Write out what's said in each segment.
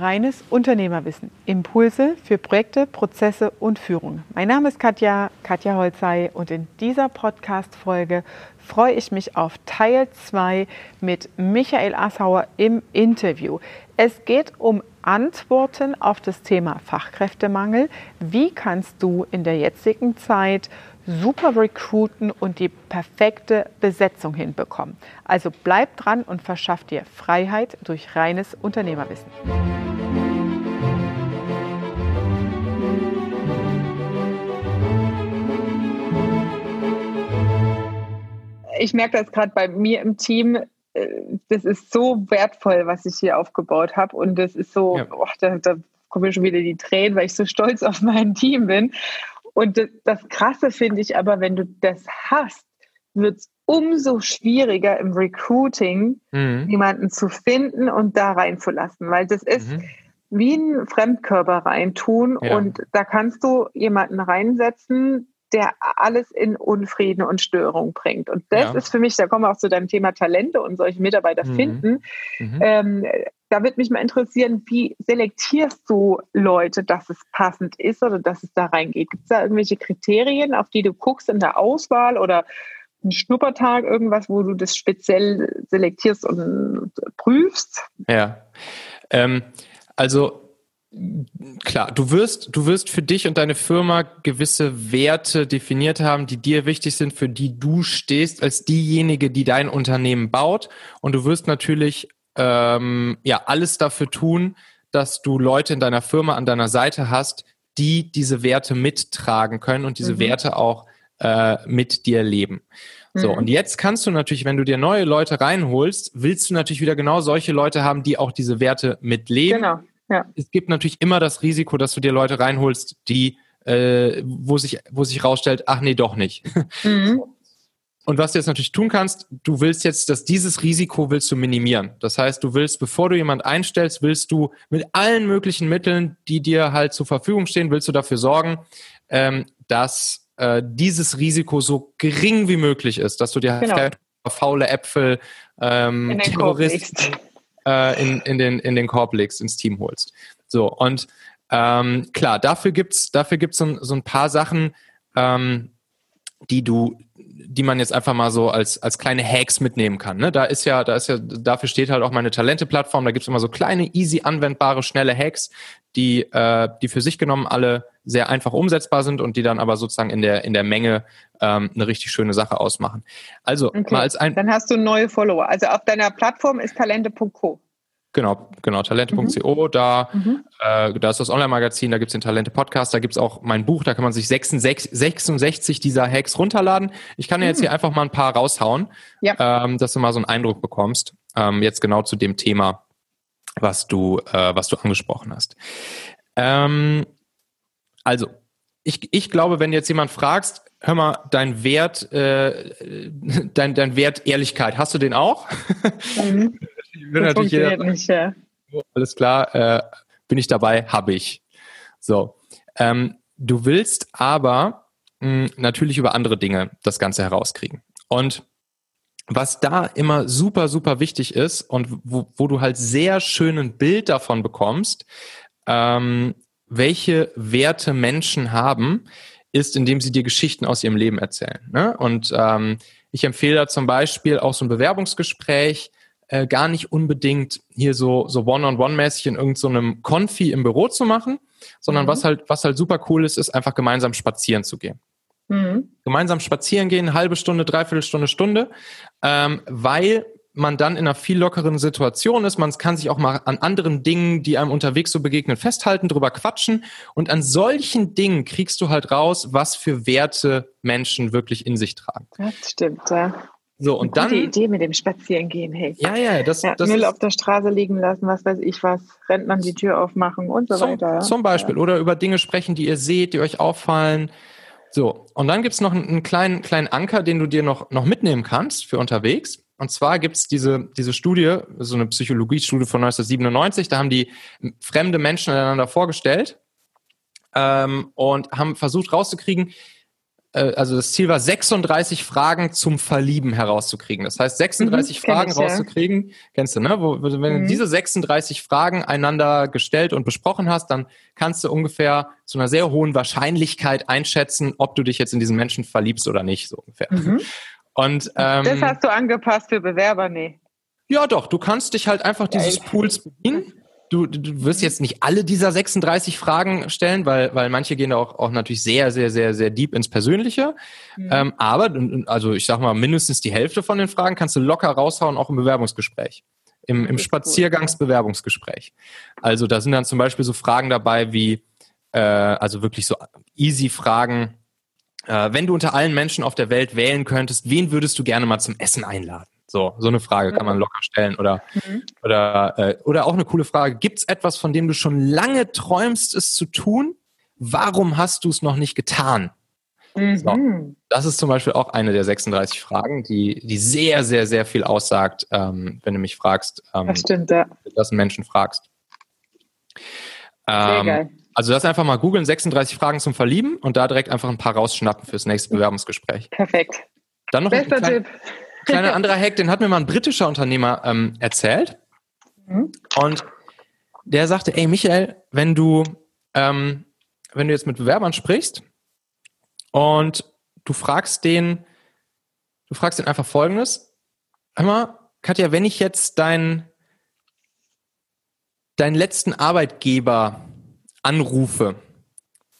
Reines Unternehmerwissen. Impulse für Projekte, Prozesse und Führung. Mein Name ist Katja, Katja Holzei und in dieser Podcast-Folge freue ich mich auf Teil 2 mit Michael Assauer im Interview. Es geht um Antworten auf das Thema Fachkräftemangel. Wie kannst du in der jetzigen Zeit super recruiten und die perfekte Besetzung hinbekommen. Also bleib dran und verschaff dir Freiheit durch reines Unternehmerwissen. Ich merke das gerade bei mir im Team, äh, das ist so wertvoll, was ich hier aufgebaut habe. Und das ist so, ja. oh, da, da kommen mir schon wieder die Tränen, weil ich so stolz auf mein Team bin. Und das Krasse finde ich aber, wenn du das hast, wird es umso schwieriger im Recruiting, mhm. jemanden zu finden und da reinzulassen, weil das ist mhm. wie ein Fremdkörper reintun ja. und da kannst du jemanden reinsetzen, der alles in Unfrieden und Störung bringt. Und das ja. ist für mich, da kommen wir auch zu deinem Thema Talente und solche Mitarbeiter mhm. finden. Mhm. Ähm, da würde mich mal interessieren, wie selektierst du Leute, dass es passend ist oder dass es da reingeht? Gibt es da irgendwelche Kriterien, auf die du guckst in der Auswahl oder ein Schnuppertag, irgendwas, wo du das speziell selektierst und prüfst? Ja, ähm, also klar, du wirst, du wirst für dich und deine Firma gewisse Werte definiert haben, die dir wichtig sind, für die du stehst als diejenige, die dein Unternehmen baut. Und du wirst natürlich ähm, ja alles dafür tun, dass du Leute in deiner Firma an deiner Seite hast, die diese Werte mittragen können und diese mhm. Werte auch äh, mit dir leben. So, mhm. und jetzt kannst du natürlich, wenn du dir neue Leute reinholst, willst du natürlich wieder genau solche Leute haben, die auch diese Werte mitleben. Genau. Ja. Es gibt natürlich immer das Risiko, dass du dir Leute reinholst, die, äh, wo sich, wo sich rausstellt, ach nee, doch nicht. Mhm. Und was du jetzt natürlich tun kannst, du willst jetzt, dass dieses Risiko willst du minimieren. Das heißt, du willst, bevor du jemand einstellst, willst du mit allen möglichen Mitteln, die dir halt zur Verfügung stehen, willst du dafür sorgen, ähm, dass äh, dieses Risiko so gering wie möglich ist, dass du dir genau. halt faule Äpfel, ähm, Terroristen äh, in, in, den, in den Korb legst, ins Team holst. So, und ähm, klar, dafür gibt's dafür gibt's so, so ein paar Sachen, ähm, die du, die man jetzt einfach mal so als, als kleine Hacks mitnehmen kann. Ne? Da ist ja, da ist ja, dafür steht halt auch meine Talente-Plattform. Da gibt's immer so kleine, easy anwendbare, schnelle Hacks, die, äh, die für sich genommen alle sehr einfach umsetzbar sind und die dann aber sozusagen in der, in der Menge ähm, eine richtig schöne Sache ausmachen. Also okay. mal als ein. Dann hast du neue Follower. Also auf deiner Plattform ist talente.co. Genau, genau, talente.co, mhm. da, mhm. Äh, da ist das Online-Magazin, da gibt's den Talente-Podcast, da gibt's auch mein Buch, da kann man sich 66, 66 dieser Hacks runterladen. Ich kann dir jetzt hier mhm. einfach mal ein paar raushauen, ja. ähm, dass du mal so einen Eindruck bekommst, ähm, jetzt genau zu dem Thema, was du, äh, was du angesprochen hast. Ähm, also, ich, ich glaube, wenn jetzt jemand fragst, hör mal, dein Wert, äh, dein, dein Wert Ehrlichkeit, hast du den auch? Mhm. Das natürlich jeder, nicht, ja. Alles klar, äh, bin ich dabei, habe ich. So. Ähm, du willst aber mh, natürlich über andere Dinge das Ganze herauskriegen. Und was da immer super, super wichtig ist und wo, wo du halt sehr schön ein Bild davon bekommst, ähm, welche Werte Menschen haben, ist, indem sie dir Geschichten aus ihrem Leben erzählen. Ne? Und ähm, ich empfehle da zum Beispiel auch so ein Bewerbungsgespräch, äh, gar nicht unbedingt hier so so One-on-One-mäßig in irgendeinem so Konfi im Büro zu machen, sondern mhm. was halt was halt super cool ist, ist einfach gemeinsam spazieren zu gehen. Mhm. Gemeinsam spazieren gehen, halbe Stunde, dreiviertel Stunde, Stunde, ähm, weil man dann in einer viel lockeren Situation ist. Man kann sich auch mal an anderen Dingen, die einem unterwegs so begegnen, festhalten, drüber quatschen. Und an solchen Dingen kriegst du halt raus, was für Werte Menschen wirklich in sich tragen. Das stimmt, ja. So, und dann. Die Idee mit dem Spazierengehen, hey. Ja, ja, das, ja, das Müll auf der Straße liegen lassen, was weiß ich was, rennt man die Tür aufmachen und so zum, weiter. Ja. Zum Beispiel. Ja. Oder über Dinge sprechen, die ihr seht, die euch auffallen. So, und dann gibt's noch einen, einen kleinen, kleinen Anker, den du dir noch, noch mitnehmen kannst für unterwegs. Und zwar gibt's diese, diese Studie, so eine Psychologiestudie von 1997, da haben die fremde Menschen einander vorgestellt ähm, und haben versucht rauszukriegen, äh, also das Ziel war 36 Fragen zum Verlieben herauszukriegen. Das heißt 36 mhm, Fragen ich, rauszukriegen, ja. kennst du, ne? Wo, wenn mhm. du diese 36 Fragen einander gestellt und besprochen hast, dann kannst du ungefähr zu einer sehr hohen Wahrscheinlichkeit einschätzen, ob du dich jetzt in diesen Menschen verliebst oder nicht, so ungefähr. Mhm. Und ähm, das hast du angepasst für Bewerber, nee. Ja, doch. Du kannst dich halt einfach dieses Pools bedienen du, du wirst jetzt nicht alle dieser 36 Fragen stellen, weil, weil manche gehen auch, auch natürlich sehr, sehr, sehr, sehr deep ins Persönliche. Mhm. Ähm, aber, also ich sag mal, mindestens die Hälfte von den Fragen kannst du locker raushauen, auch im Bewerbungsgespräch. Im, im Spaziergangsbewerbungsgespräch. Also da sind dann zum Beispiel so Fragen dabei wie, äh, also wirklich so easy Fragen, äh, wenn du unter allen Menschen auf der Welt wählen könntest, wen würdest du gerne mal zum Essen einladen? So, so eine Frage kann man locker stellen. Oder, mhm. oder, äh, oder auch eine coole Frage. Gibt es etwas, von dem du schon lange träumst, es zu tun? Warum hast du es noch nicht getan? Mhm. So, das ist zum Beispiel auch eine der 36 Fragen, die, die sehr, sehr, sehr viel aussagt, ähm, wenn du mich fragst. Ähm, das stimmt, ja. Das einen Menschen fragst. Ähm, geil. Also das einfach mal googeln, 36 Fragen zum Verlieben und da direkt einfach ein paar rausschnappen fürs nächste Bewerbungsgespräch. Perfekt. Dann noch Bester ein Tipp kleiner anderer Hack, den hat mir mal ein britischer Unternehmer ähm, erzählt. Mhm. Und der sagte, ey Michael, wenn du, ähm, wenn du jetzt mit Bewerbern sprichst und du fragst den, du fragst den einfach folgendes, einmal, Katja, wenn ich jetzt deinen deinen letzten Arbeitgeber anrufe,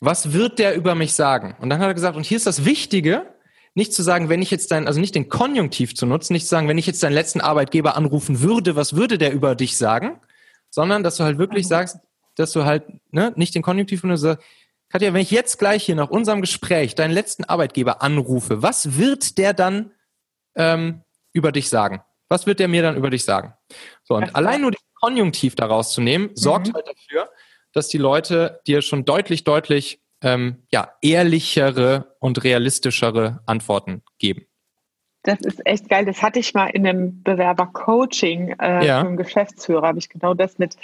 was wird der über mich sagen? Und dann hat er gesagt, und hier ist das Wichtige, nicht zu sagen, wenn ich jetzt dein, also nicht den Konjunktiv zu nutzen, nicht zu sagen, wenn ich jetzt deinen letzten Arbeitgeber anrufen würde, was würde der über dich sagen? Sondern, dass du halt wirklich mhm. sagst, dass du halt, ne, nicht den Konjunktiv nur sagst, Katja, wenn ich jetzt gleich hier nach unserem Gespräch deinen letzten Arbeitgeber anrufe, was wird der dann ähm, über dich sagen? Was wird der mir dann über dich sagen? So, und allein nur den Konjunktiv daraus zu nehmen, sorgt mhm. halt dafür, dass die Leute dir schon deutlich, deutlich ähm, ja, ehrlichere und realistischere Antworten geben. Das ist echt geil. Das hatte ich mal in einem Bewerber-Coaching äh, ja. vom Geschäftsführer, habe ich genau das mit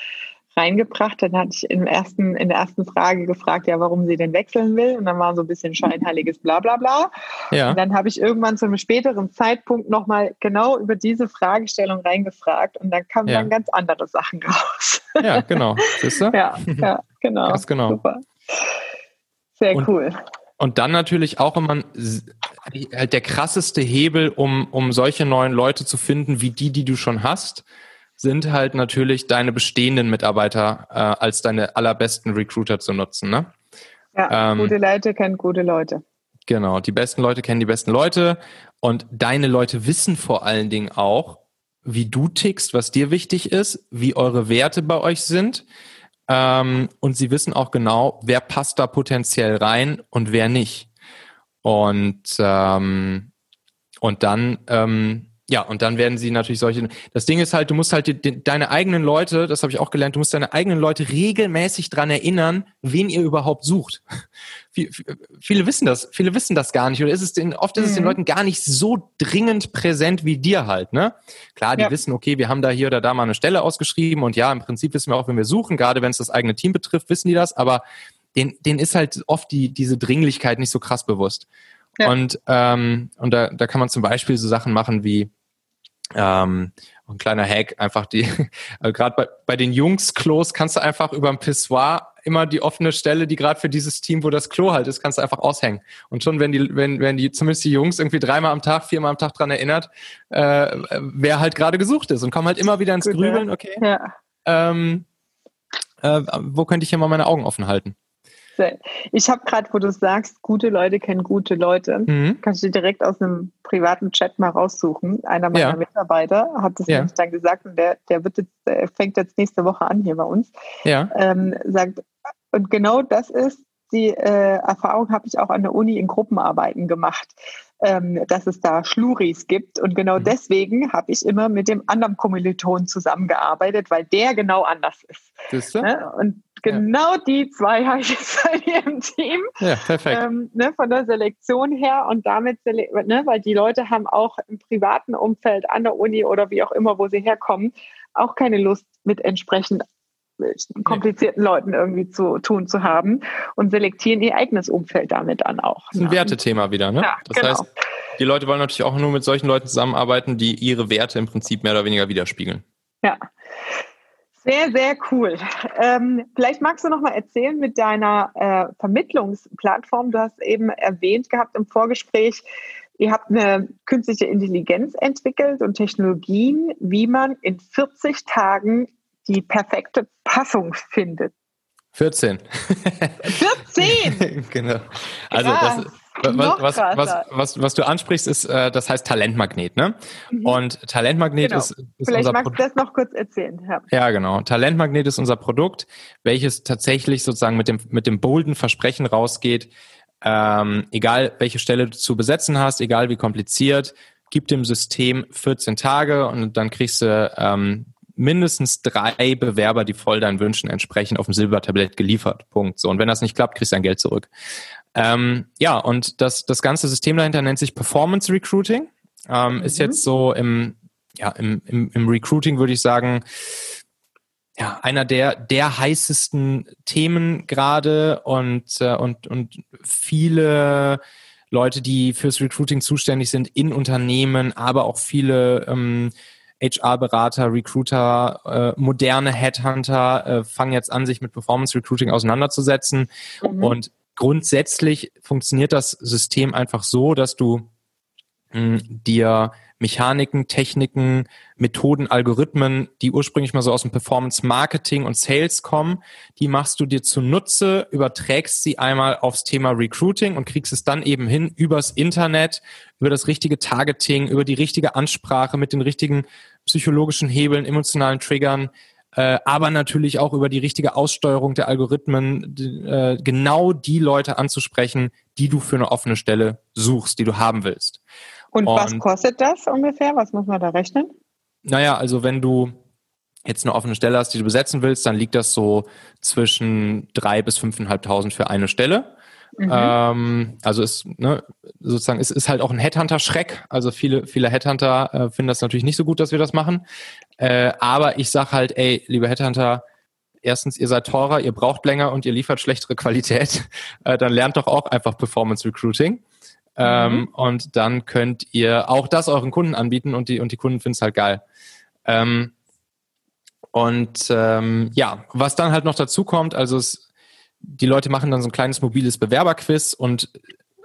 reingebracht. Dann hatte ich im ersten, in der ersten Frage gefragt, ja, warum sie denn wechseln will. Und dann war so ein bisschen scheinheiliges Blablabla. Ja. Und dann habe ich irgendwann zu einem späteren Zeitpunkt nochmal genau über diese Fragestellung reingefragt und dann kamen ja. dann ganz andere Sachen raus. Ja, genau. Siehst du? Ja, ja, genau. Ganz genau. Super. Sehr und, cool. Und dann natürlich auch immer halt der krasseste Hebel, um, um solche neuen Leute zu finden, wie die, die du schon hast, sind halt natürlich deine bestehenden Mitarbeiter äh, als deine allerbesten Recruiter zu nutzen. Ne? Ja, ähm, gute Leute kennen gute Leute. Genau, die besten Leute kennen die besten Leute und deine Leute wissen vor allen Dingen auch, wie du tickst, was dir wichtig ist, wie eure Werte bei euch sind ähm, und sie wissen auch genau, wer passt da potenziell rein und wer nicht. Und, ähm, und dann, ähm, ja, und dann werden sie natürlich solche. Das Ding ist halt, du musst halt die, die, deine eigenen Leute, das habe ich auch gelernt, du musst deine eigenen Leute regelmäßig dran erinnern, wen ihr überhaupt sucht. viele wissen das, viele wissen das gar nicht. Oder ist es den, oft ist es den mhm. Leuten gar nicht so dringend präsent wie dir halt, ne? Klar, die ja. wissen, okay, wir haben da hier oder da mal eine Stelle ausgeschrieben und ja, im Prinzip wissen wir auch, wenn wir suchen, gerade wenn es das eigene Team betrifft, wissen die das, aber denen, denen ist halt oft die, diese Dringlichkeit nicht so krass bewusst. Ja. Und, ähm, und da, da kann man zum Beispiel so Sachen machen wie, ähm, ein kleiner Hack, einfach die, also gerade bei, bei den Jungs-Klos kannst du einfach über ein Pissoir immer die offene Stelle, die gerade für dieses Team, wo das Klo halt ist, kannst du einfach aushängen. Und schon, wenn die, wenn, wenn die, zumindest die Jungs irgendwie dreimal am Tag, viermal am Tag dran erinnert, äh, wer halt gerade gesucht ist und kommen halt immer wieder ins Grübeln, okay. Ja. Ähm, äh, wo könnte ich hier mal meine Augen offen halten? Ich habe gerade, wo du sagst, gute Leute kennen gute Leute, mhm. kannst du direkt aus einem privaten Chat mal raussuchen. Einer meiner ja. Mitarbeiter hat das ja. nämlich dann gesagt und der, der wird jetzt, der fängt jetzt nächste Woche an hier bei uns. Ja. Ähm, sagt, und genau das ist die äh, Erfahrung habe ich auch an der Uni in Gruppenarbeiten gemacht, ähm, dass es da Schluris gibt. Und genau mhm. deswegen habe ich immer mit dem anderen Kommiliton zusammengearbeitet, weil der genau anders ist. Ne? Und genau ja. die zwei habe ich jetzt bei mir im Team. Ja, perfekt. Ähm, ne, von der Selektion her und damit, ne, weil die Leute haben auch im privaten Umfeld an der Uni oder wie auch immer, wo sie herkommen, auch keine Lust mit entsprechend komplizierten Leuten irgendwie zu tun zu haben und selektieren ihr eigenes Umfeld damit an auch. Das ist ein ne? Wertethema wieder, ne? Ja, das genau. heißt, die Leute wollen natürlich auch nur mit solchen Leuten zusammenarbeiten, die ihre Werte im Prinzip mehr oder weniger widerspiegeln. Ja. Sehr, sehr cool. Ähm, vielleicht magst du noch mal erzählen mit deiner äh, Vermittlungsplattform. Du hast eben erwähnt gehabt im Vorgespräch, ihr habt eine künstliche Intelligenz entwickelt und Technologien, wie man in 40 Tagen die perfekte Passung findet. 14. 14! genau. Also das, was, was, was, was, was du ansprichst, ist, äh, das heißt Talentmagnet, ne? Mhm. Und Talentmagnet genau. ist, ist Vielleicht magst du das noch kurz erzählen. Ja. ja, genau. Talentmagnet ist unser Produkt, welches tatsächlich sozusagen mit dem, mit dem bolden Versprechen rausgeht, ähm, egal welche Stelle du zu besetzen hast, egal wie kompliziert, gib dem System 14 Tage und dann kriegst du ähm, mindestens drei Bewerber, die voll deinen Wünschen entsprechen, auf dem Silbertablett geliefert. Punkt. So. Und wenn das nicht klappt, kriegst du dein Geld zurück. Ähm, ja, und das, das ganze System dahinter nennt sich Performance Recruiting. Ähm, mhm. Ist jetzt so im, ja, im, im, im Recruiting würde ich sagen, ja, einer der, der heißesten Themen gerade und, äh, und, und viele Leute, die fürs Recruiting zuständig sind in Unternehmen, aber auch viele ähm, HR-Berater, Recruiter, äh, moderne Headhunter äh, fangen jetzt an, sich mit Performance Recruiting auseinanderzusetzen. Mhm. Und grundsätzlich funktioniert das System einfach so, dass du mh, dir Mechaniken, Techniken, Methoden, Algorithmen, die ursprünglich mal so aus dem Performance Marketing und Sales kommen, die machst du dir zunutze, überträgst sie einmal aufs Thema Recruiting und kriegst es dann eben hin übers Internet, über das richtige Targeting, über die richtige Ansprache mit den richtigen psychologischen Hebeln, emotionalen Triggern, äh, aber natürlich auch über die richtige Aussteuerung der Algorithmen äh, genau die Leute anzusprechen, die du für eine offene Stelle suchst, die du haben willst. Und, Und was kostet das ungefähr? Was muss man da rechnen? Naja, also wenn du jetzt eine offene Stelle hast, die du besetzen willst, dann liegt das so zwischen drei bis fünfeinhalbtausend für eine Stelle. Mhm. Ähm, also ist ne, sozusagen ist, ist halt auch ein Headhunter-Schreck. Also viele viele Headhunter äh, finden das natürlich nicht so gut, dass wir das machen. Äh, aber ich sag halt, ey, liebe Headhunter, erstens, ihr seid teurer, ihr braucht länger und ihr liefert schlechtere Qualität. Äh, dann lernt doch auch einfach Performance Recruiting. Ähm, mhm. Und dann könnt ihr auch das euren Kunden anbieten und die, und die Kunden finden es halt geil. Ähm, und ähm, ja, was dann halt noch dazu kommt, also es, die Leute machen dann so ein kleines mobiles Bewerberquiz und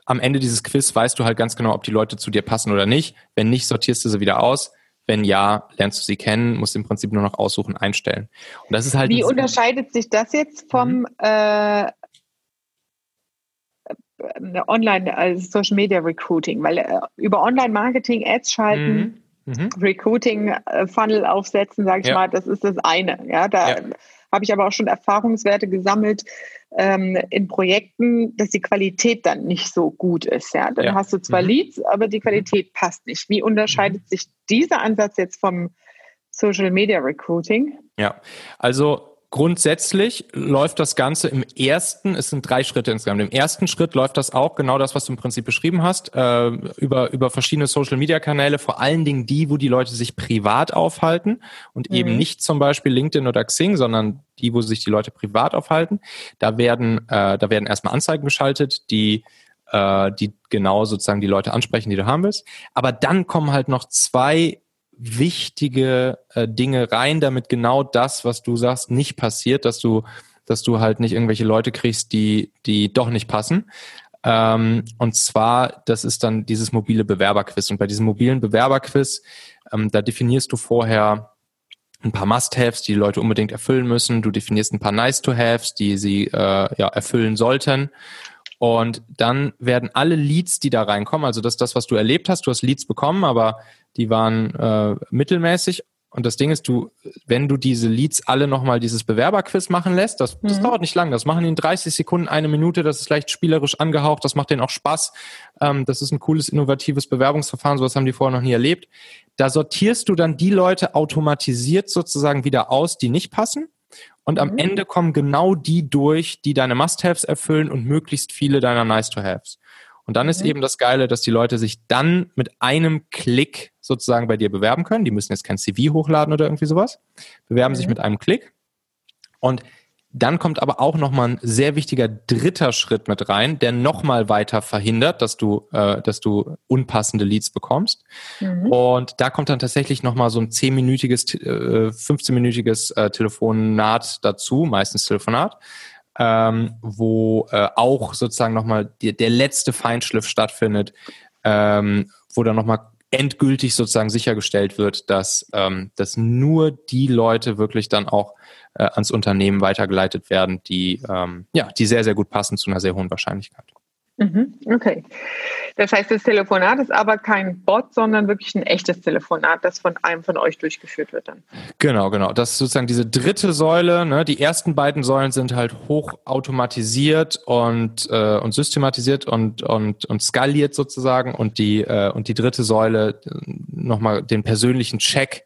am Ende dieses Quiz weißt du halt ganz genau, ob die Leute zu dir passen oder nicht. Wenn nicht, sortierst du sie wieder aus. Wenn ja, lernst du sie kennen, musst im Prinzip nur noch aussuchen, einstellen. Und das ist halt. Wie unterscheidet sich das jetzt vom mhm. äh, Online, also Social Media Recruiting? Weil äh, über Online Marketing Ads schalten, mhm. Mhm. Recruiting äh, Funnel aufsetzen, sage ich ja. mal, das ist das eine. Ja, da ja. Habe ich aber auch schon Erfahrungswerte gesammelt ähm, in Projekten, dass die Qualität dann nicht so gut ist. Ja, dann ja. hast du zwar mhm. Leads, aber die Qualität passt nicht. Wie unterscheidet mhm. sich dieser Ansatz jetzt vom Social Media Recruiting? Ja, also Grundsätzlich läuft das Ganze im ersten, es sind drei Schritte insgesamt. Im ersten Schritt läuft das auch genau das, was du im Prinzip beschrieben hast, äh, über, über verschiedene Social-Media-Kanäle, vor allen Dingen die, wo die Leute sich privat aufhalten und mhm. eben nicht zum Beispiel LinkedIn oder Xing, sondern die, wo sich die Leute privat aufhalten. Da werden, äh, da werden erstmal Anzeigen geschaltet, die äh, die genau sozusagen die Leute ansprechen, die du haben willst. Aber dann kommen halt noch zwei wichtige äh, Dinge rein, damit genau das, was du sagst, nicht passiert, dass du, dass du halt nicht irgendwelche Leute kriegst, die, die doch nicht passen. Ähm, und zwar, das ist dann dieses mobile Bewerberquiz. Und bei diesem mobilen Bewerberquiz, ähm, da definierst du vorher ein paar Must-Haves, die die Leute unbedingt erfüllen müssen. Du definierst ein paar Nice-to-Haves, die sie äh, ja, erfüllen sollten. Und dann werden alle Leads, die da reinkommen, also das ist das, was du erlebt hast, du hast Leads bekommen, aber die waren äh, mittelmäßig. Und das Ding ist, du, wenn du diese Leads alle nochmal dieses Bewerberquiz machen lässt, das, das mhm. dauert nicht lang, das machen die in 30 Sekunden, eine Minute, das ist leicht spielerisch angehaucht, das macht denen auch Spaß. Ähm, das ist ein cooles, innovatives Bewerbungsverfahren, sowas haben die vorher noch nie erlebt. Da sortierst du dann die Leute automatisiert sozusagen wieder aus, die nicht passen. Und am mhm. Ende kommen genau die durch, die deine Must-Haves erfüllen und möglichst viele deiner Nice-to-Haves. Und dann mhm. ist eben das Geile, dass die Leute sich dann mit einem Klick sozusagen bei dir bewerben können. Die müssen jetzt kein CV hochladen oder irgendwie sowas. Bewerben mhm. sich mit einem Klick. Und dann kommt aber auch nochmal ein sehr wichtiger dritter Schritt mit rein, der nochmal weiter verhindert, dass du, äh, dass du unpassende Leads bekommst. Mhm. Und da kommt dann tatsächlich nochmal so ein zehnminütiges, äh, 15-minütiges äh, Telefonat dazu, meistens Telefonat, ähm, wo äh, auch sozusagen nochmal die, der letzte Feinschliff stattfindet, ähm, wo dann nochmal endgültig sozusagen sichergestellt wird, dass, ähm, dass nur die Leute wirklich dann auch äh, ans Unternehmen weitergeleitet werden, die, ähm, ja, die sehr, sehr gut passen zu einer sehr hohen Wahrscheinlichkeit. Mhm, okay. Das heißt, das Telefonat ist aber kein Bot, sondern wirklich ein echtes Telefonat, das von einem von euch durchgeführt wird dann. Genau, genau. Das ist sozusagen diese dritte Säule. Ne? Die ersten beiden Säulen sind halt hoch automatisiert und, äh, und systematisiert und, und, und skaliert sozusagen. Und die, äh, und die dritte Säule, äh, nochmal den persönlichen Check,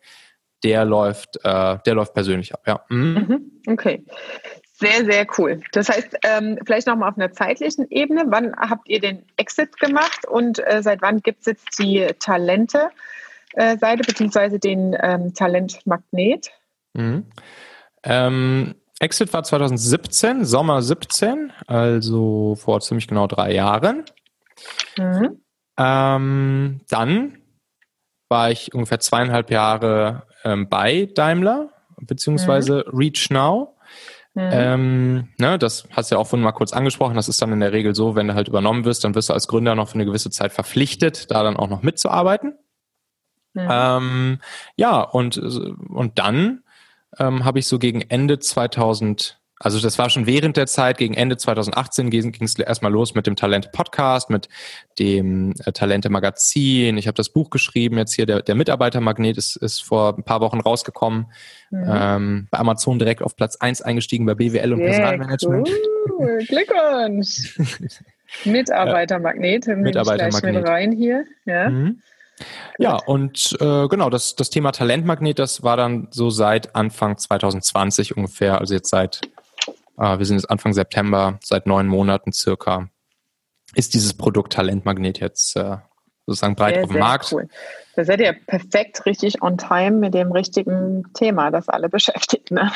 der läuft, äh, der läuft persönlich ab, ja. Mhm. mhm okay. Sehr, sehr cool. Das heißt, ähm, vielleicht nochmal auf einer zeitlichen Ebene. Wann habt ihr den Exit gemacht und äh, seit wann gibt es jetzt die Talente-Seite äh, beziehungsweise den ähm, Talentmagnet? Mhm. Ähm, Exit war 2017, Sommer 17, also vor ziemlich genau drei Jahren. Mhm. Ähm, dann war ich ungefähr zweieinhalb Jahre ähm, bei Daimler beziehungsweise mhm. Reach Now Mhm. Ähm, ne, das hast du ja auch vorhin mal kurz angesprochen. Das ist dann in der Regel so, wenn du halt übernommen wirst, dann wirst du als Gründer noch für eine gewisse Zeit verpflichtet, da dann auch noch mitzuarbeiten. Mhm. Ähm, ja, und, und dann ähm, habe ich so gegen Ende 2000 also das war schon während der Zeit, gegen Ende 2018 ging es erstmal los mit dem Talente-Podcast, mit dem äh, Talente-Magazin. Ich habe das Buch geschrieben, jetzt hier der, der Mitarbeitermagnet ist, ist vor ein paar Wochen rausgekommen. Mhm. Ähm, bei Amazon direkt auf Platz 1 eingestiegen bei BWL und yeah, Personalmanagement. Cool. Glückwunsch! Mitarbeitermagnet, Mitarbeitermagnet. mit rein hier. Ja. Mhm. Ja, und äh, genau, das, das Thema Talentmagnet, das war dann so seit Anfang 2020 ungefähr, also jetzt seit äh, wir sind jetzt Anfang September, seit neun Monaten circa, ist dieses Produkt Talentmagnet jetzt äh, sozusagen breit sehr, auf dem Markt. Cool. Da seid ihr perfekt richtig on time mit dem richtigen Thema, das alle beschäftigt. Ne?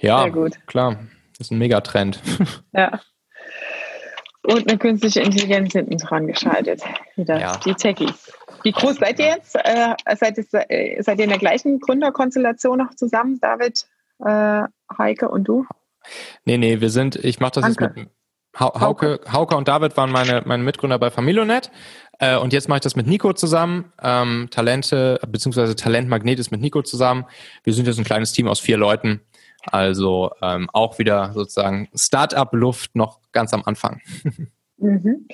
Ja, klar. Das ist ein Megatrend. Ja. Und eine künstliche Intelligenz hinten dran geschaltet. Wieder ja. die Techies. Wie groß seid ihr jetzt? Äh, seid, ihr äh, seid ihr in der gleichen Gründerkonstellation noch zusammen, David, äh, Heike und du? Nee, nee, wir sind, ich mache das Danke. jetzt mit Hauke, Hauke und David waren meine, meine Mitgründer bei Familionet. Äh, und jetzt mache ich das mit Nico zusammen. Ähm, Talente, beziehungsweise Talentmagnet ist mit Nico zusammen. Wir sind jetzt ein kleines Team aus vier Leuten. Also ähm, auch wieder sozusagen Start-up-Luft noch ganz am Anfang. Mhm.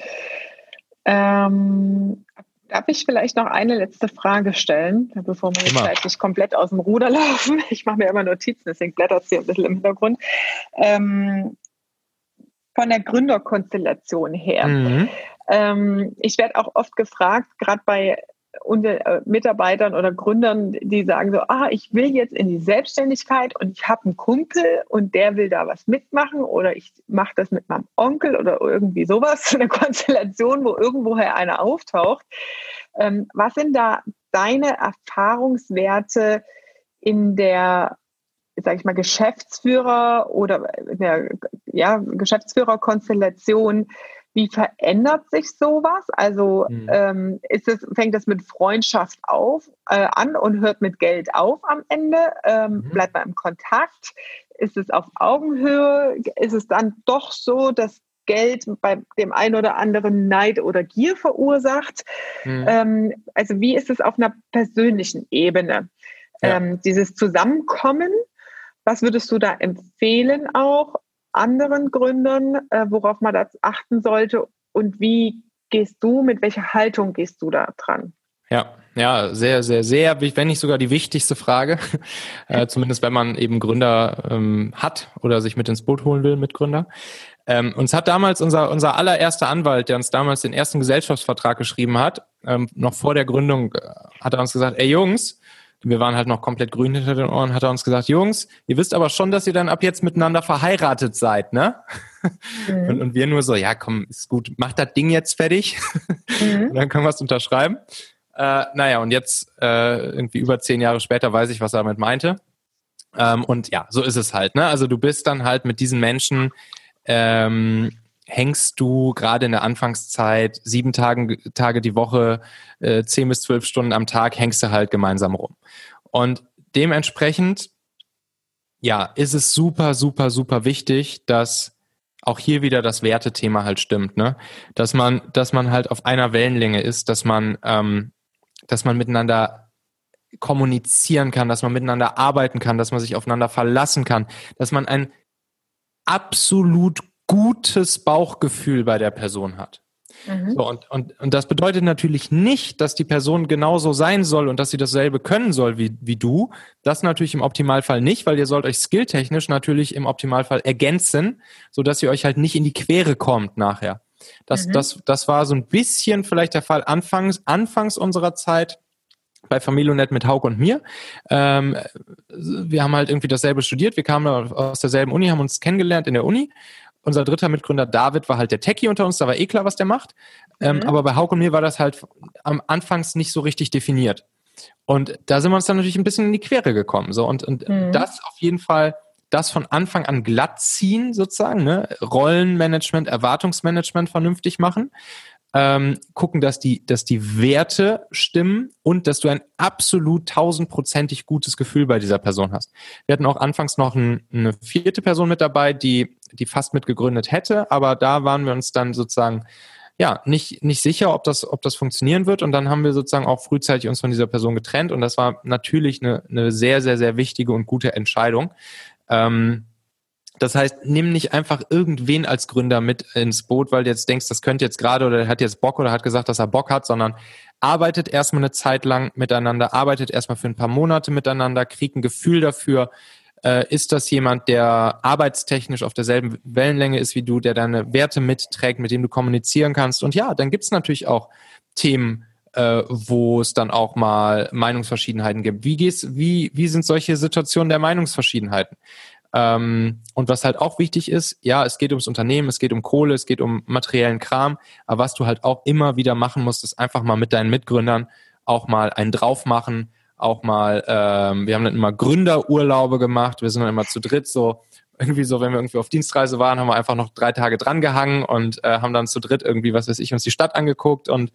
Ähm, Darf ich vielleicht noch eine letzte Frage stellen, bevor wir jetzt zeitlich komplett aus dem Ruder laufen? Ich mache mir immer Notizen, deswegen blättert es hier ein bisschen im Hintergrund. Ähm, von der Gründerkonstellation her. Mhm. Ähm, ich werde auch oft gefragt, gerade bei unter äh, Mitarbeitern oder Gründern, die sagen so, ah, ich will jetzt in die Selbstständigkeit und ich habe einen Kumpel und der will da was mitmachen oder ich mache das mit meinem Onkel oder irgendwie sowas, eine Konstellation, wo irgendwoher einer auftaucht. Ähm, was sind da deine Erfahrungswerte in der sage ich mal, Geschäftsführer oder der ja, Geschäftsführerkonstellation, wie verändert sich sowas? Also mhm. ähm, ist es, fängt es mit Freundschaft auf, äh, an und hört mit Geld auf am Ende? Ähm, mhm. Bleibt man im Kontakt? Ist es auf Augenhöhe? Ist es dann doch so, dass Geld bei dem einen oder anderen Neid oder Gier verursacht? Mhm. Ähm, also wie ist es auf einer persönlichen Ebene? Ja. Ähm, dieses Zusammenkommen, was würdest du da empfehlen auch? Anderen Gründern, äh, worauf man das achten sollte und wie gehst du, mit welcher Haltung gehst du da dran? Ja, ja, sehr, sehr, sehr, wenn nicht sogar die wichtigste Frage, äh, zumindest wenn man eben Gründer ähm, hat oder sich mit ins Boot holen will, Mitgründer. Ähm, uns hat damals unser, unser allererster Anwalt, der uns damals den ersten Gesellschaftsvertrag geschrieben hat, ähm, noch vor der Gründung, äh, hat er uns gesagt, ey Jungs, wir waren halt noch komplett grün hinter den Ohren, hat er uns gesagt, Jungs, ihr wisst aber schon, dass ihr dann ab jetzt miteinander verheiratet seid, ne? Mhm. Und, und, wir nur so, ja, komm, ist gut, mach das Ding jetzt fertig. Mhm. dann können wir es unterschreiben. Äh, naja, und jetzt, äh, irgendwie über zehn Jahre später, weiß ich, was er damit meinte. Ähm, und ja, so ist es halt. Ne? Also du bist dann halt mit diesen Menschen, ähm, hängst du gerade in der Anfangszeit sieben Tage, Tage die Woche, äh, zehn bis zwölf Stunden am Tag, hängst du halt gemeinsam rum. Und dementsprechend, ja, ist es super, super, super wichtig, dass auch hier wieder das Wertethema halt stimmt, ne? Dass man, dass man halt auf einer Wellenlänge ist, dass man, ähm, dass man miteinander kommunizieren kann, dass man miteinander arbeiten kann, dass man sich aufeinander verlassen kann, dass man ein absolut gutes Bauchgefühl bei der Person hat. Mhm. So, und, und, und das bedeutet natürlich nicht, dass die Person genauso sein soll und dass sie dasselbe können soll wie, wie du. Das natürlich im Optimalfall nicht, weil ihr sollt euch skilltechnisch natürlich im Optimalfall ergänzen, so dass ihr euch halt nicht in die Quere kommt nachher. Das, mhm. das, das war so ein bisschen vielleicht der Fall anfangs, anfangs unserer Zeit bei Familionet mit Hauk und mir. Ähm, wir haben halt irgendwie dasselbe studiert. Wir kamen aus derselben Uni, haben uns kennengelernt in der Uni. Unser dritter Mitgründer David war halt der Techie unter uns, da war eh klar, was der macht. Ähm, mhm. aber bei Hauk und mir war das halt am Anfangs nicht so richtig definiert. Und da sind wir uns dann natürlich ein bisschen in die Quere gekommen. So und, und mhm. das auf jeden Fall, das von Anfang an glatt ziehen, sozusagen, ne? Rollenmanagement, Erwartungsmanagement vernünftig machen ähm, gucken, dass die, dass die Werte stimmen und dass du ein absolut tausendprozentig gutes Gefühl bei dieser Person hast. Wir hatten auch anfangs noch ein, eine vierte Person mit dabei, die, die fast mitgegründet hätte, aber da waren wir uns dann sozusagen ja, nicht, nicht sicher, ob das, ob das funktionieren wird. Und dann haben wir sozusagen auch frühzeitig uns von dieser Person getrennt. Und das war natürlich eine, eine sehr, sehr, sehr wichtige und gute Entscheidung. Ähm, das heißt, nimm nicht einfach irgendwen als Gründer mit ins Boot, weil du jetzt denkst, das könnte jetzt gerade oder hat jetzt Bock oder hat gesagt, dass er Bock hat, sondern arbeitet erstmal eine Zeit lang miteinander, arbeitet erstmal für ein paar Monate miteinander, kriegt ein Gefühl dafür, äh, ist das jemand, der arbeitstechnisch auf derselben Wellenlänge ist wie du, der deine Werte mitträgt, mit dem du kommunizieren kannst. Und ja, dann gibt's natürlich auch Themen, äh, wo es dann auch mal Meinungsverschiedenheiten gibt. Wie, gehst, wie, wie sind solche Situationen der Meinungsverschiedenheiten? Ähm, und was halt auch wichtig ist, ja, es geht ums Unternehmen, es geht um Kohle, es geht um materiellen Kram, aber was du halt auch immer wieder machen musst, ist einfach mal mit deinen Mitgründern auch mal einen drauf machen, auch mal, ähm, wir haben dann immer Gründerurlaube gemacht, wir sind dann immer zu dritt so, irgendwie so, wenn wir irgendwie auf Dienstreise waren, haben wir einfach noch drei Tage dran gehangen und äh, haben dann zu dritt irgendwie, was weiß ich, uns die Stadt angeguckt und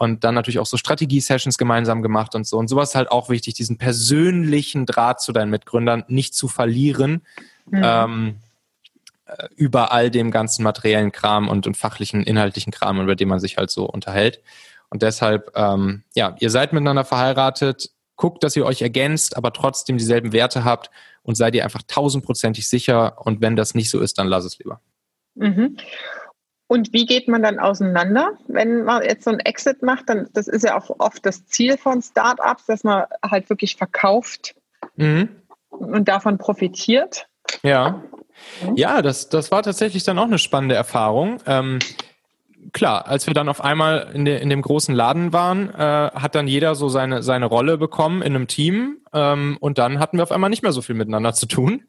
und dann natürlich auch so Strategie-Sessions gemeinsam gemacht und so. Und sowas ist halt auch wichtig, diesen persönlichen Draht zu deinen Mitgründern nicht zu verlieren. Mhm. Ähm, äh, über all dem ganzen materiellen Kram und, und fachlichen, inhaltlichen Kram, über den man sich halt so unterhält. Und deshalb, ähm, ja, ihr seid miteinander verheiratet, guckt, dass ihr euch ergänzt, aber trotzdem dieselben Werte habt und seid ihr einfach tausendprozentig sicher. Und wenn das nicht so ist, dann lass es lieber. Mhm. Und wie geht man dann auseinander, wenn man jetzt so ein Exit macht? Dann, das ist ja auch oft das Ziel von Startups, dass man halt wirklich verkauft mhm. und davon profitiert. Ja. Ja, das, das war tatsächlich dann auch eine spannende Erfahrung. Ähm, klar, als wir dann auf einmal in, de, in dem großen Laden waren, äh, hat dann jeder so seine, seine Rolle bekommen in einem Team ähm, und dann hatten wir auf einmal nicht mehr so viel miteinander zu tun.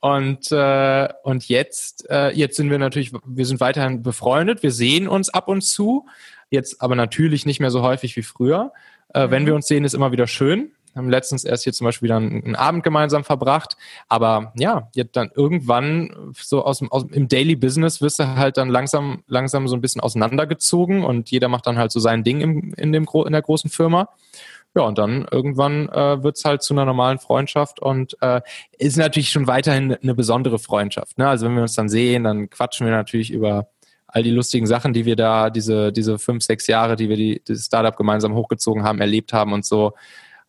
Und, äh, und jetzt, äh, jetzt sind wir natürlich, wir sind weiterhin befreundet, wir sehen uns ab und zu, jetzt aber natürlich nicht mehr so häufig wie früher. Äh, mhm. Wenn wir uns sehen, ist immer wieder schön. Haben letztens erst hier zum Beispiel wieder einen, einen Abend gemeinsam verbracht. Aber ja, jetzt dann irgendwann so aus dem, aus, im Daily Business wirst du halt dann langsam, langsam so ein bisschen auseinandergezogen und jeder macht dann halt so sein Ding im, in, dem, in der großen Firma. Ja, und dann irgendwann äh, wird es halt zu einer normalen Freundschaft und äh, ist natürlich schon weiterhin eine besondere Freundschaft. Ne? Also wenn wir uns dann sehen, dann quatschen wir natürlich über all die lustigen Sachen, die wir da, diese, diese fünf, sechs Jahre, die wir die, dieses Startup gemeinsam hochgezogen haben, erlebt haben und so.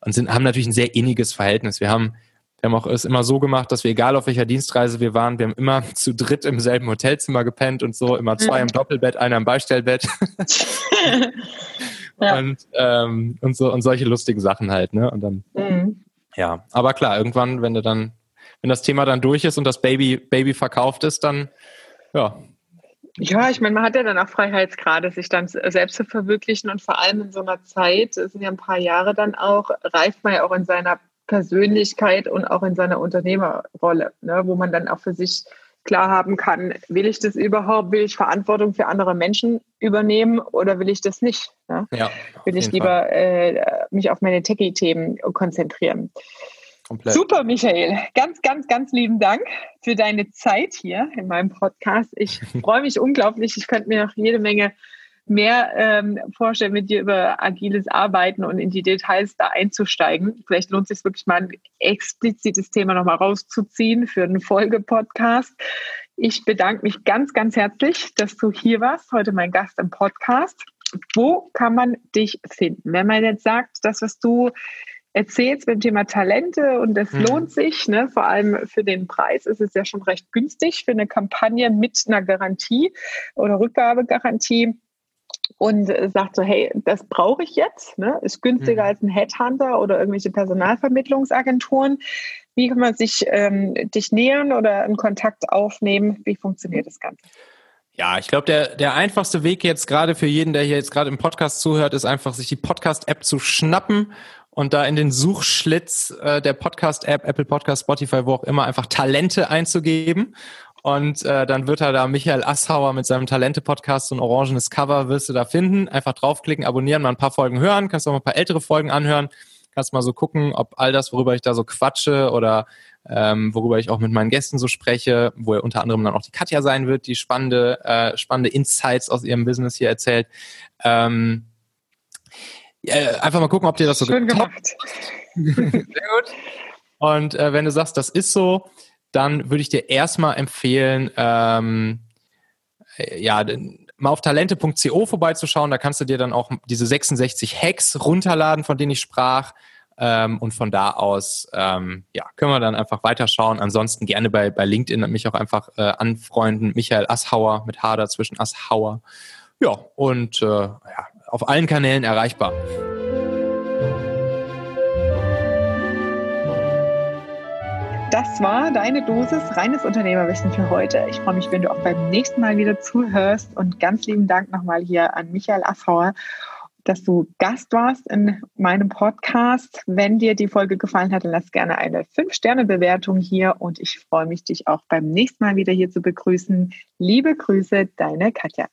Und sind, haben natürlich ein sehr inniges Verhältnis. Wir haben, wir haben auch es immer so gemacht, dass wir, egal auf welcher Dienstreise wir waren, wir haben immer zu dritt im selben Hotelzimmer gepennt und so, immer zwei im Doppelbett, einer im Beistellbett. ja. und, ähm, und so und solche lustigen Sachen halt, ne? Und dann, mhm. ja, aber klar, irgendwann, wenn du dann, wenn das Thema dann durch ist und das Baby, Baby verkauft ist, dann, ja. Ja, ich meine, man hat ja dann auch Freiheitsgrade, sich dann selbst zu verwirklichen und vor allem in so einer Zeit, es sind ja ein paar Jahre dann auch, reift man ja auch in seiner Persönlichkeit und auch in seiner Unternehmerrolle, ne, wo man dann auch für sich klar haben kann, will ich das überhaupt, will ich Verantwortung für andere Menschen übernehmen oder will ich das nicht? Ne? Ja, will ich lieber äh, mich auf meine Techie-Themen konzentrieren? Komplett. Super, Michael. Ganz, ganz, ganz lieben Dank für deine Zeit hier in meinem Podcast. Ich freue mich unglaublich. Ich könnte mir noch jede Menge mehr ähm, vorstellen, mit dir über agiles Arbeiten und in die Details da einzusteigen. Vielleicht lohnt es sich wirklich mal ein explizites Thema nochmal rauszuziehen für einen Folgepodcast. Ich bedanke mich ganz, ganz herzlich, dass du hier warst, heute mein Gast im Podcast. Wo kann man dich finden? Wenn man jetzt sagt, das, was du erzählst beim Thema Talente und das mhm. lohnt sich, ne? vor allem für den Preis ist es ja schon recht günstig für eine Kampagne mit einer Garantie oder Rückgabegarantie und sagt so, hey, das brauche ich jetzt, ne? ist günstiger mhm. als ein Headhunter oder irgendwelche Personalvermittlungsagenturen. Wie kann man sich ähm, dich nähern oder einen Kontakt aufnehmen? Wie funktioniert das Ganze? Ja, ich glaube, der, der einfachste Weg jetzt gerade für jeden, der hier jetzt gerade im Podcast zuhört, ist einfach, sich die Podcast-App zu schnappen und da in den Suchschlitz äh, der Podcast-App, Apple Podcast, Spotify, wo auch immer, einfach Talente einzugeben. Und äh, dann wird er da Michael Asshauer mit seinem Talente-Podcast, so ein orangenes Cover wirst du da finden. Einfach draufklicken, abonnieren, mal ein paar Folgen hören, kannst auch mal ein paar ältere Folgen anhören, kannst mal so gucken, ob all das, worüber ich da so quatsche oder ähm, worüber ich auch mit meinen Gästen so spreche, wo er unter anderem dann auch die Katja sein wird, die spannende, äh, spannende Insights aus ihrem Business hier erzählt. Ähm, äh, einfach mal gucken, ob dir das so Schön gemacht. Sehr gut. Und äh, wenn du sagst, das ist so, dann würde ich dir erstmal empfehlen, ähm, äh, ja, mal auf talente.co vorbeizuschauen. Da kannst du dir dann auch diese 66 Hacks runterladen, von denen ich sprach. Ähm, und von da aus ähm, ja, können wir dann einfach weiterschauen. Ansonsten gerne bei, bei LinkedIn mich auch einfach äh, anfreunden. Michael Asshauer mit H dazwischen, Asshauer. Ja, und äh, ja, auf allen Kanälen erreichbar. Das war deine Dosis reines Unternehmerwissen für heute. Ich freue mich, wenn du auch beim nächsten Mal wieder zuhörst und ganz lieben Dank nochmal hier an Michael Affauer, dass du Gast warst in meinem Podcast. Wenn dir die Folge gefallen hat, dann lass gerne eine 5-Sterne-Bewertung hier und ich freue mich, dich auch beim nächsten Mal wieder hier zu begrüßen. Liebe Grüße, deine Katja.